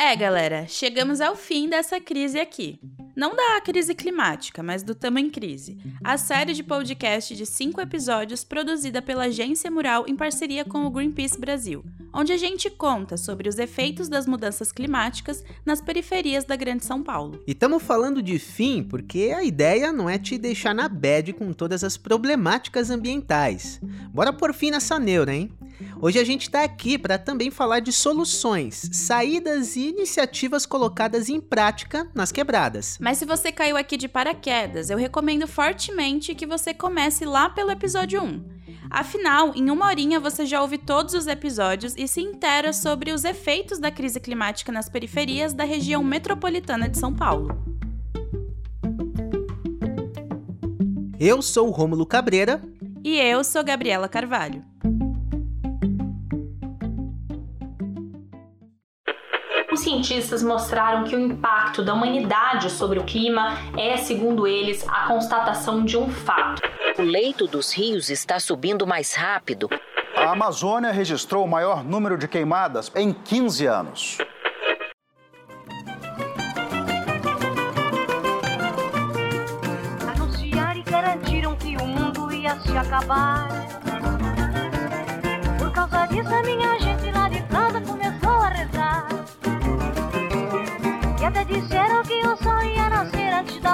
É, galera, chegamos ao fim dessa crise aqui. Não da crise climática, mas do Tamo em Crise. A série de podcast de cinco episódios produzida pela Agência Mural em parceria com o Greenpeace Brasil, onde a gente conta sobre os efeitos das mudanças climáticas nas periferias da Grande São Paulo. E estamos falando de fim porque a ideia não é te deixar na bad com todas as problemáticas ambientais. Bora por fim nessa neura, hein? Hoje a gente está aqui para também falar de soluções, saídas e iniciativas colocadas em prática nas quebradas. Mas se você caiu aqui de paraquedas, eu recomendo fortemente que você comece lá pelo episódio 1. Afinal, em uma horinha você já ouve todos os episódios e se intera sobre os efeitos da crise climática nas periferias da região metropolitana de São Paulo. Eu sou o Rômulo Cabreira. E eu sou Gabriela Carvalho. Os cientistas mostraram que o impacto da humanidade sobre o clima é, segundo eles, a constatação de um fato. O leito dos rios está subindo mais rápido. A Amazônia registrou o maior número de queimadas em 15 anos.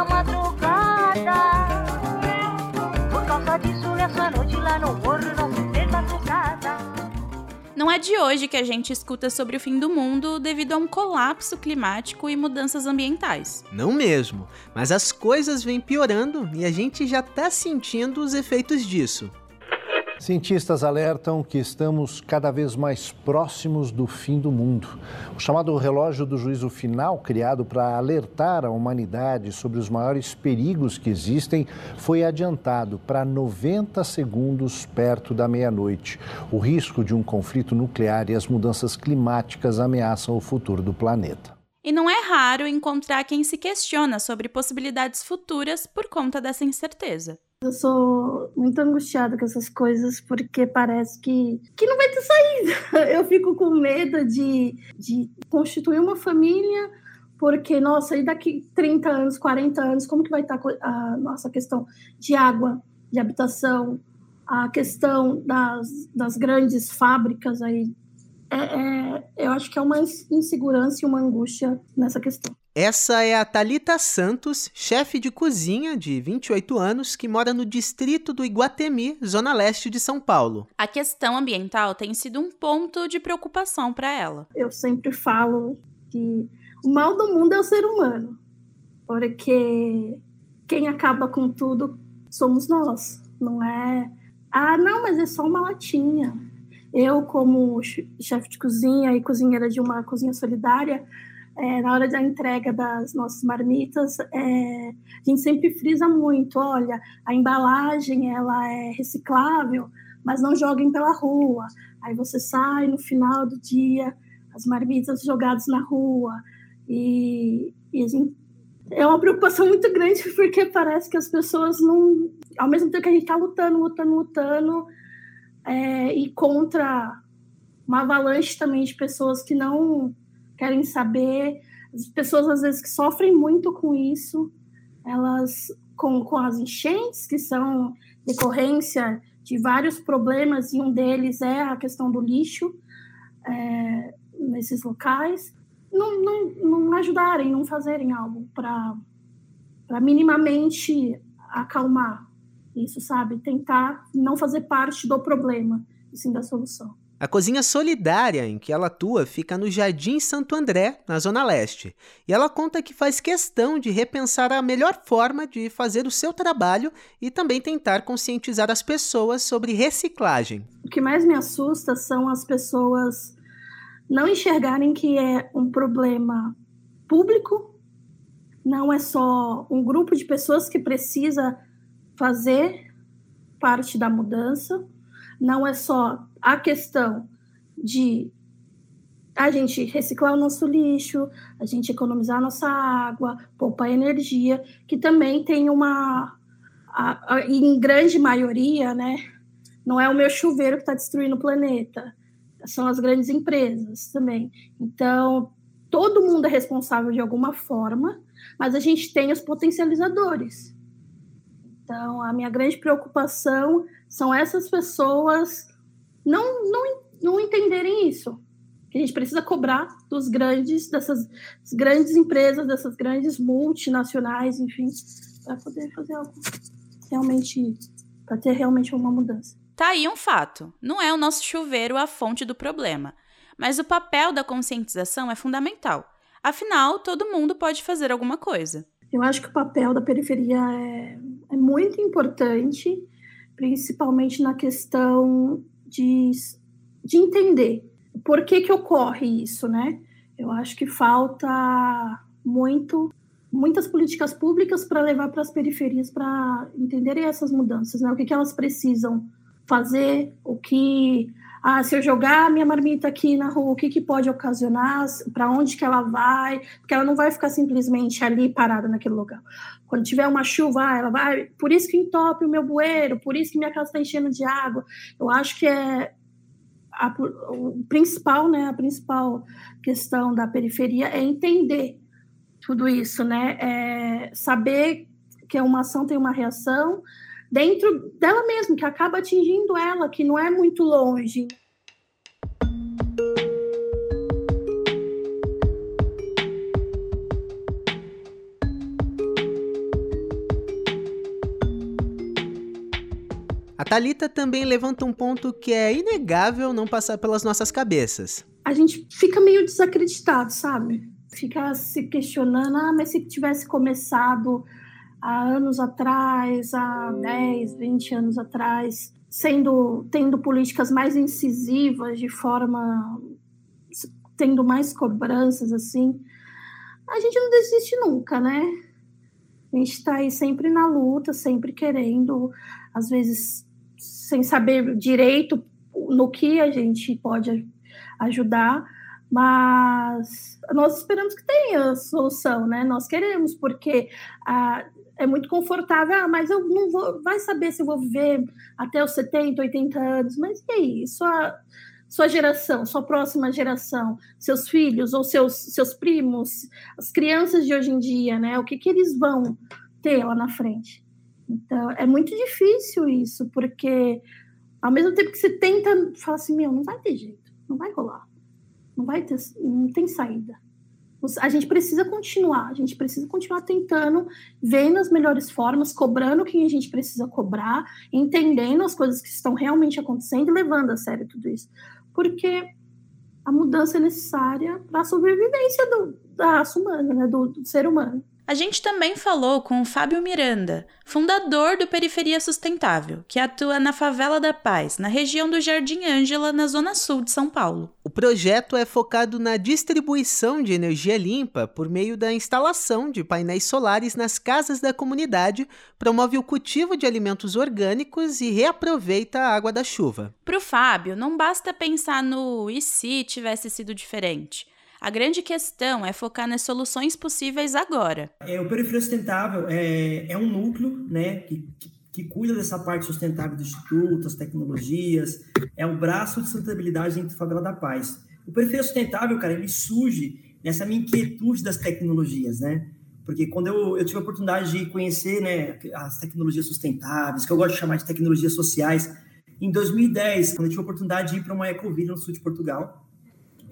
Da madrugada. Por causa disso, essa noite lá no morro não se fez madrugada. Não é de hoje que a gente escuta sobre o fim do mundo devido a um colapso climático e mudanças ambientais. Não mesmo, mas as coisas vêm piorando e a gente já está sentindo os efeitos disso. Cientistas alertam que estamos cada vez mais próximos do fim do mundo. O chamado relógio do juízo final, criado para alertar a humanidade sobre os maiores perigos que existem, foi adiantado para 90 segundos perto da meia-noite. O risco de um conflito nuclear e as mudanças climáticas ameaçam o futuro do planeta. E não é raro encontrar quem se questiona sobre possibilidades futuras por conta dessa incerteza. Eu sou muito angustiada com essas coisas porque parece que, que não vai ter saída. Eu fico com medo de, de constituir uma família, porque, nossa, e daqui 30 anos, 40 anos, como que vai estar a nossa questão de água, de habitação, a questão das, das grandes fábricas aí? É, é, eu acho que é uma insegurança e uma angústia nessa questão. Essa é a Talita Santos, chefe de cozinha de 28 anos, que mora no distrito do Iguatemi, zona leste de São Paulo. A questão ambiental tem sido um ponto de preocupação para ela. Eu sempre falo que o mal do mundo é o ser humano, porque quem acaba com tudo somos nós, não é? Ah, não, mas é só uma latinha. Eu, como chefe de cozinha e cozinheira de uma cozinha solidária, é, na hora da entrega das nossas marmitas, é, a gente sempre frisa muito, olha, a embalagem ela é reciclável, mas não joguem pela rua. Aí você sai no final do dia, as marmitas jogadas na rua. E, e gente, é uma preocupação muito grande, porque parece que as pessoas não. Ao mesmo tempo que a gente está lutando, lutando, lutando, é, e contra uma avalanche também de pessoas que não querem saber. As pessoas, às vezes, que sofrem muito com isso, elas, com, com as enchentes, que são decorrência de vários problemas, e um deles é a questão do lixo é, nesses locais, não, não, não ajudarem, não fazerem algo para minimamente acalmar isso, sabe? Tentar não fazer parte do problema, e sim da solução. A cozinha solidária em que ela atua fica no Jardim Santo André, na Zona Leste. E ela conta que faz questão de repensar a melhor forma de fazer o seu trabalho e também tentar conscientizar as pessoas sobre reciclagem. O que mais me assusta são as pessoas não enxergarem que é um problema público, não é só um grupo de pessoas que precisa fazer parte da mudança, não é só a questão de a gente reciclar o nosso lixo, a gente economizar a nossa água, poupar energia, que também tem uma, a, a, em grande maioria, né? Não é o meu chuveiro que está destruindo o planeta, são as grandes empresas também. Então, todo mundo é responsável de alguma forma, mas a gente tem os potencializadores. Então, a minha grande preocupação são essas pessoas não, não, não entenderem isso. Que a gente precisa cobrar dos grandes, dessas grandes empresas, dessas grandes multinacionais, enfim, para poder fazer algo realmente, para ter realmente uma mudança. Tá aí um fato. Não é o nosso chuveiro a fonte do problema. Mas o papel da conscientização é fundamental. Afinal, todo mundo pode fazer alguma coisa. Eu acho que o papel da periferia é, é muito importante, principalmente na questão de, de entender por que, que ocorre isso, né? Eu acho que falta muito muitas políticas públicas para levar para as periferias para entenderem essas mudanças, né? O que, que elas precisam fazer, o que ah, se eu jogar minha marmita aqui na rua, o que, que pode ocasionar, para onde que ela vai, porque ela não vai ficar simplesmente ali parada naquele lugar. Quando tiver uma chuva, ah, ela vai, por isso que entope o meu bueiro, por isso que minha casa está enchendo de água. Eu acho que é a, o principal, né, a principal questão da periferia é entender tudo isso, né, é saber que uma ação tem uma reação, dentro dela mesma, que acaba atingindo ela, que não é muito longe. A Talita também levanta um ponto que é inegável não passar pelas nossas cabeças. A gente fica meio desacreditado, sabe? Fica se questionando, ah, mas se tivesse começado há anos atrás, há 10, 20 anos atrás, sendo tendo políticas mais incisivas de forma tendo mais cobranças assim, a gente não desiste nunca, né? A gente está aí sempre na luta, sempre querendo, às vezes sem saber direito no que a gente pode ajudar, mas nós esperamos que tenha solução, né? Nós queremos, porque a, é muito confortável, ah, mas eu não vou, vai saber se eu vou viver até os 70, 80 anos, mas e aí, sua, sua geração, sua próxima geração, seus filhos ou seus, seus primos, as crianças de hoje em dia, né, o que, que eles vão ter lá na frente? Então, é muito difícil isso, porque ao mesmo tempo que você tenta, fala assim, meu, não vai ter jeito, não vai rolar, não vai ter, não tem saída a gente precisa continuar, a gente precisa continuar tentando, vendo as melhores formas, cobrando quem a gente precisa cobrar, entendendo as coisas que estão realmente acontecendo e levando a sério tudo isso. Porque a mudança é necessária para a sobrevivência do, da raça humana, né, do, do ser humano. A gente também falou com o Fábio Miranda, fundador do Periferia Sustentável, que atua na Favela da Paz, na região do Jardim Ângela, na zona sul de São Paulo. O projeto é focado na distribuição de energia limpa por meio da instalação de painéis solares nas casas da comunidade, promove o cultivo de alimentos orgânicos e reaproveita a água da chuva. Para o Fábio, não basta pensar no e se tivesse sido diferente. A grande questão é focar nas soluções possíveis agora. É, o Periferia Sustentável é, é um núcleo né, que, que, cuida dessa parte sustentável do Instituto, as tecnologias, é o braço de sustentabilidade dentro da Favela da Paz. O Periferia Sustentável, cara, ele surge nessa minha inquietude das tecnologias, né? Porque quando eu, eu tive a oportunidade de conhecer né, as tecnologias sustentáveis, que eu gosto de chamar de tecnologias sociais, em 2010, quando eu tive a oportunidade de ir para uma ecovila no sul de Portugal,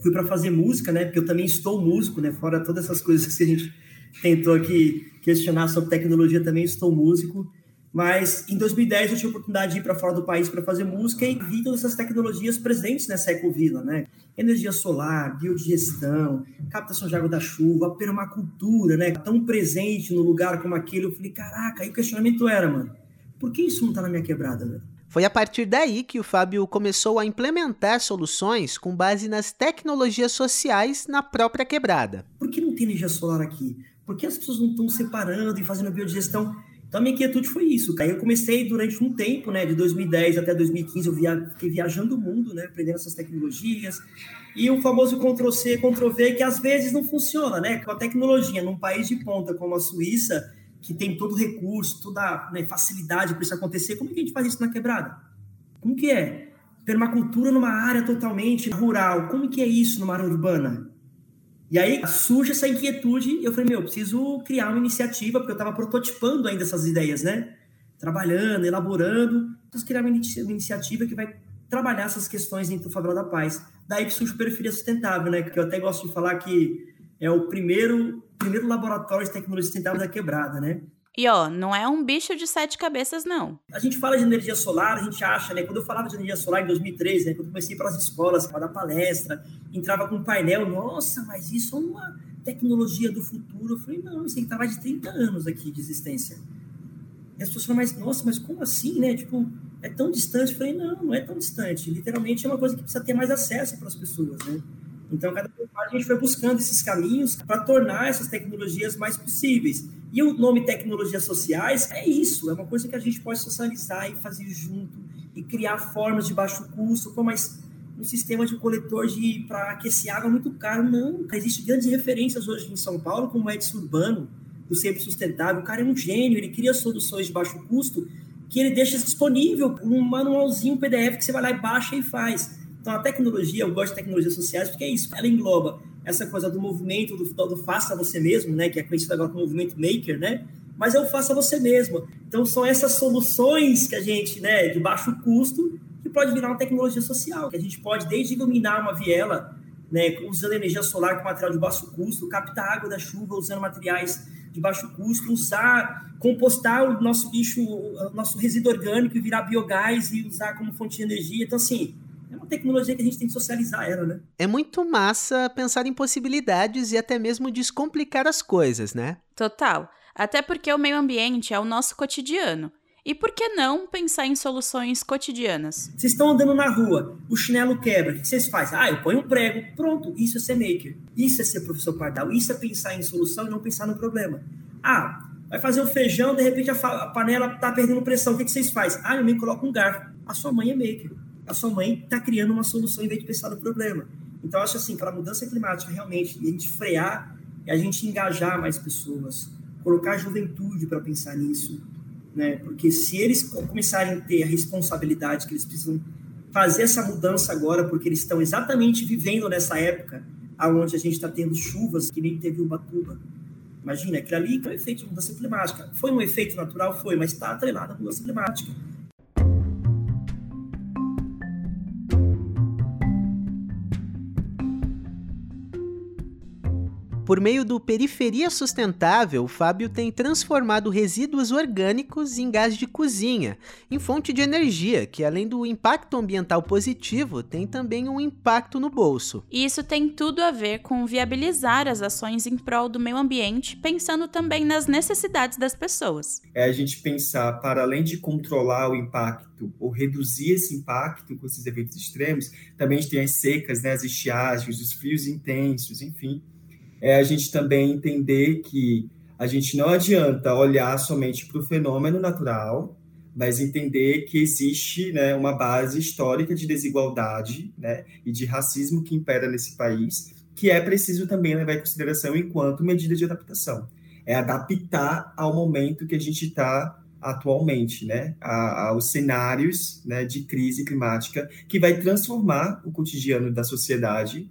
fui para fazer música, né? Porque eu também estou músico, né? Fora todas essas coisas que a gente tentou aqui questionar sobre tecnologia, também estou músico. Mas em 2010 eu tive a oportunidade de ir para fora do país para fazer música e vi todas essas tecnologias presentes nessa ecovila, né? Energia solar, biodigestão, captação de água da chuva, permacultura, né? Tão presente no lugar como aquele. Eu falei, caraca, aí o questionamento era, mano, por que isso não está na minha quebrada, velho? Foi a partir daí que o Fábio começou a implementar soluções com base nas tecnologias sociais na própria quebrada. Por que não tem energia solar aqui? Por que as pessoas não estão separando e fazendo a biodigestão? Então a minha inquietude foi isso. Aí eu comecei durante um tempo, né, de 2010 até 2015, eu via, fiquei viajando o mundo, né, aprendendo essas tecnologias. E o famoso Ctrl-C, Ctrl-V, que às vezes não funciona, né? Com a tecnologia num país de ponta como a Suíça, que tem todo o recurso, toda né, facilidade para isso acontecer, como é que a gente faz isso na quebrada? Como que é? Permacultura numa área totalmente rural, como que é isso numa área urbana? E aí surge essa inquietude, eu falei, meu, eu preciso criar uma iniciativa, porque eu estava prototipando ainda essas ideias, né? Trabalhando, elaborando, preciso criar uma iniciativa que vai trabalhar essas questões dentro do Favela da Paz. Daí que surge o Periferia Sustentável, né? Que eu até gosto de falar que é o primeiro, primeiro laboratório de tecnologia sustentável da quebrada, né? E ó, não é um bicho de sete cabeças, não. A gente fala de energia solar, a gente acha, né? Quando eu falava de energia solar em 2013, né? Quando eu comecei pelas escolas para dar palestra, entrava com um painel, nossa, mas isso é uma tecnologia do futuro. Eu falei, não, isso aí tá mais de 30 anos aqui de existência. E as pessoas falam, mas nossa, mas como assim, né? Tipo, é tão distante. Eu falei, não, não é tão distante. Literalmente é uma coisa que precisa ter mais acesso para as pessoas, né? Então, cada vez mais a gente foi buscando esses caminhos para tornar essas tecnologias mais possíveis. E o nome tecnologias sociais é isso, é uma coisa que a gente pode socializar e fazer junto e criar formas de baixo custo, como um sistema de coletor de para aquecer água muito caro. Não, existem grandes referências hoje em São Paulo, como o Edson Urbano, do Sempre Sustentável. O cara é um gênio, ele cria soluções de baixo custo que ele deixa disponível um manualzinho PDF que você vai lá e baixa e faz. Então, a tecnologia, eu gosto de tecnologias sociais porque é isso, ela engloba essa coisa do movimento, do, do faça você mesmo, né, que é conhecido agora como movimento maker, né, mas é o faça você mesmo. Então, são essas soluções que a gente, né, de baixo custo, que pode virar uma tecnologia social, que a gente pode desde iluminar uma viela, né, usando energia solar com material de baixo custo, captar água da chuva usando materiais de baixo custo, usar, compostar o nosso lixo, o nosso resíduo orgânico e virar biogás e usar como fonte de energia. Então, assim, é uma tecnologia que a gente tem que socializar ela, né? É muito massa pensar em possibilidades e até mesmo descomplicar as coisas, né? Total. Até porque o meio ambiente é o nosso cotidiano. E por que não pensar em soluções cotidianas? Vocês estão andando na rua, o chinelo quebra, o que vocês fazem? Ah, eu ponho um prego, pronto, isso é ser maker, isso é ser professor pardal, isso é pensar em solução e não pensar no problema. Ah, vai fazer o feijão, de repente a, panela está perdendo pressão, o que, vocês fazem? Ah, eu me coloco um garfo. A sua mãe é maker, a sua mãe está criando uma solução em vez de pensar no problema. Então, acho assim, para a mudança climática, realmente, a gente frear, é a gente engajar mais pessoas, colocar a juventude para pensar nisso, né? Porque se eles começarem a ter a responsabilidade que eles precisam fazer essa mudança agora, porque eles estão exatamente vivendo nessa época aonde a gente está tendo chuvas que nem teve o Batuba. Imagina, aquilo ali é um efeito de mudança climática. Foi um efeito natural? Foi, mas está atrelado à mudança climática. Por meio do Periferia Sustentável, o Fábio tem transformado resíduos orgânicos em gás de cozinha, em fonte de energia, que além do impacto ambiental positivo, tem também um impacto no bolso. E isso tem tudo a ver com viabilizar as ações em prol do meio ambiente, pensando também nas necessidades das pessoas. É a gente pensar, para além de controlar o impacto ou reduzir esse impacto com esses eventos extremos, também a gente tem as secas, né, as estiagens, os frios intensos, enfim é a gente também entender que a gente não adianta olhar somente para o fenômeno natural, mas entender que existe né, uma base histórica de desigualdade né, e de racismo que impera nesse país, que é preciso também levar em consideração enquanto medida de adaptação. É adaptar ao momento que a gente está atualmente, né, aos cenários né, de crise climática que vai transformar o cotidiano da sociedade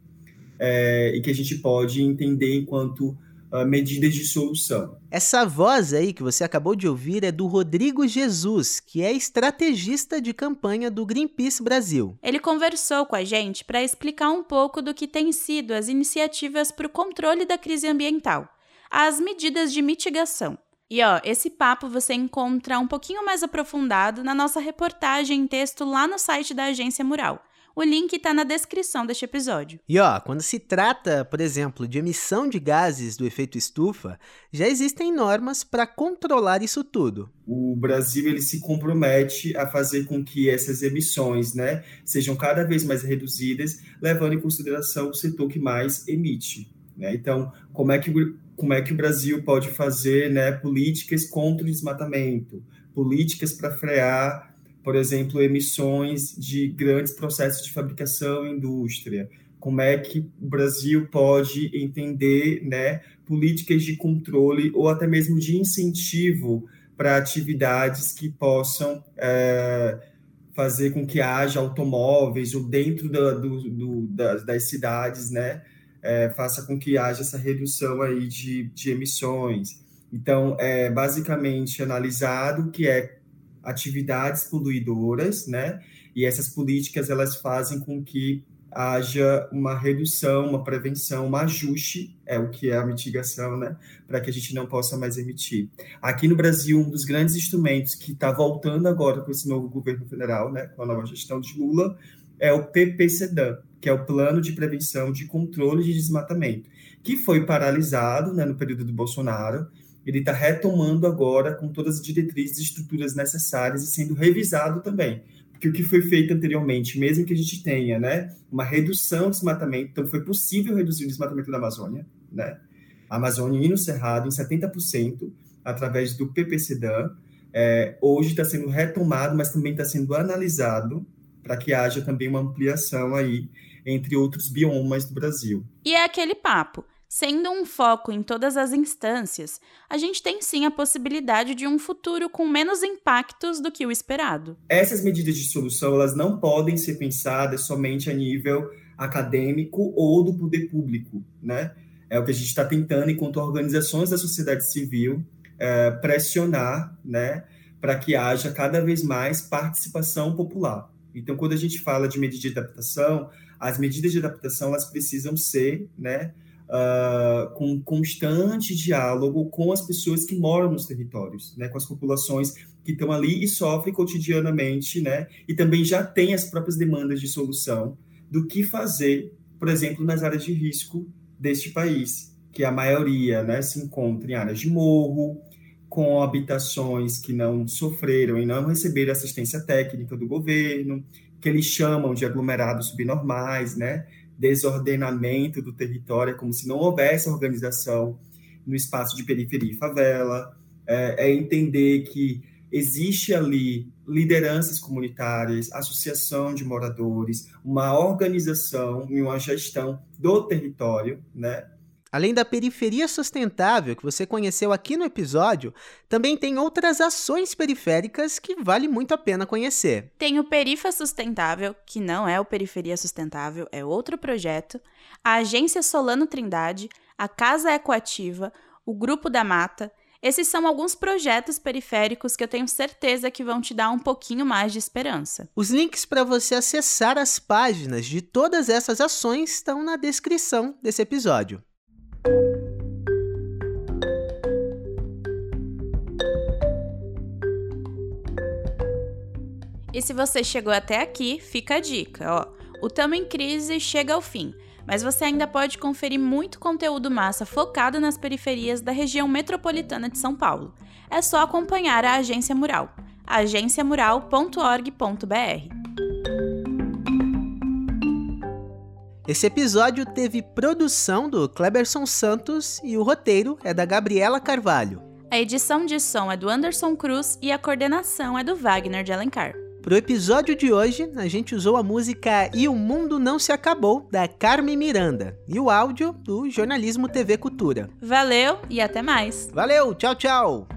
é, e que a gente pode entender enquanto uh, medidas de solução. Essa voz aí que você acabou de ouvir é do Rodrigo Jesus, que é estrategista de campanha do Greenpeace Brasil. Ele conversou com a gente para explicar um pouco do que têm sido as iniciativas para o controle da crise ambiental, as medidas de mitigação. E ó, esse papo você encontra um pouquinho mais aprofundado na nossa reportagem em texto lá no site da Agência Mural. O link está na descrição deste episódio. E ó, quando se trata, por exemplo, de emissão de gases do efeito estufa, já existem normas para controlar isso tudo. O Brasil ele se compromete a fazer com que essas emissões, né, sejam cada vez mais reduzidas, levando em consideração o setor que mais emite. Né? Então, como é que como é que o Brasil pode fazer, né, políticas contra o desmatamento, políticas para frear por exemplo, emissões de grandes processos de fabricação e indústria. Como é que o Brasil pode entender né, políticas de controle ou até mesmo de incentivo para atividades que possam é, fazer com que haja automóveis ou dentro da, do, do, das, das cidades, né, é, faça com que haja essa redução aí de, de emissões. Então, é basicamente analisado que é atividades poluidoras, né? E essas políticas elas fazem com que haja uma redução, uma prevenção, um ajuste, é o que é a mitigação, né, para que a gente não possa mais emitir. Aqui no Brasil, um dos grandes instrumentos que está voltando agora com esse novo governo federal, né, com a nova gestão de Lula, é o PPCDAN, que é o Plano de Prevenção de Controle de Desmatamento, que foi paralisado né, no período do Bolsonaro, ele está retomando agora com todas as diretrizes e estruturas necessárias e sendo revisado também, que o que foi feito anteriormente, mesmo que a gente tenha né, uma redução do desmatamento, então foi possível reduzir o desmatamento da Amazônia, né? A Amazônia e no Cerrado em 70% através do PPCDAN, é, hoje está sendo retomado, mas também está sendo analisado para que haja também uma ampliação aí entre outros biomas do Brasil. E é aquele papo. Sendo um foco em todas as instâncias, a gente tem sim a possibilidade de um futuro com menos impactos do que o esperado. Essas medidas de solução elas não podem ser pensadas somente a nível acadêmico ou do poder público, né? É o que a gente está tentando, enquanto organizações da sociedade civil, é, pressionar, né, para que haja cada vez mais participação popular. Então, quando a gente fala de medidas de adaptação, as medidas de adaptação elas precisam ser, né, uh, com constante diálogo com as pessoas que moram nos territórios, né, com as populações que estão ali e sofrem cotidianamente, né, e também já têm as próprias demandas de solução do que fazer, por exemplo, nas áreas de risco deste país, que a maioria né, se encontra em áreas de morro, com habitações que não sofreram e não receberam assistência técnica do governo, que eles chamam de aglomerados subnormais, né? Desordenamento do território, é como se não houvesse organização no espaço de periferia e favela, é, é entender que existe ali lideranças comunitárias, associação de moradores, uma organização e uma gestão do território, né? Além da periferia sustentável que você conheceu aqui no episódio, também tem outras ações periféricas que vale muito a pena conhecer. Tem o Perifa Sustentável, que não é o Periferia Sustentável, é outro projeto, a Agência Solano Trindade, a Casa Ecoativa, o Grupo da Mata. Esses são alguns projetos periféricos que eu tenho certeza que vão te dar um pouquinho mais de esperança. Os links para você acessar as páginas de todas essas ações estão na descrição desse episódio. E se você chegou até aqui, fica a dica, ó. O Tamo em Crise chega ao fim, mas você ainda pode conferir muito conteúdo massa focado nas periferias da região metropolitana de São Paulo. É só acompanhar a Agência Mural, agenciamural.org.br. Esse episódio teve produção do Kleberson Santos e o roteiro é da Gabriela Carvalho. A edição de som é do Anderson Cruz e a coordenação é do Wagner de Alencar. Pro episódio de hoje, a gente usou a música E o Mundo Não Se Acabou, da Carmen Miranda, e o áudio do Jornalismo TV Cultura. Valeu e até mais! Valeu, tchau, tchau!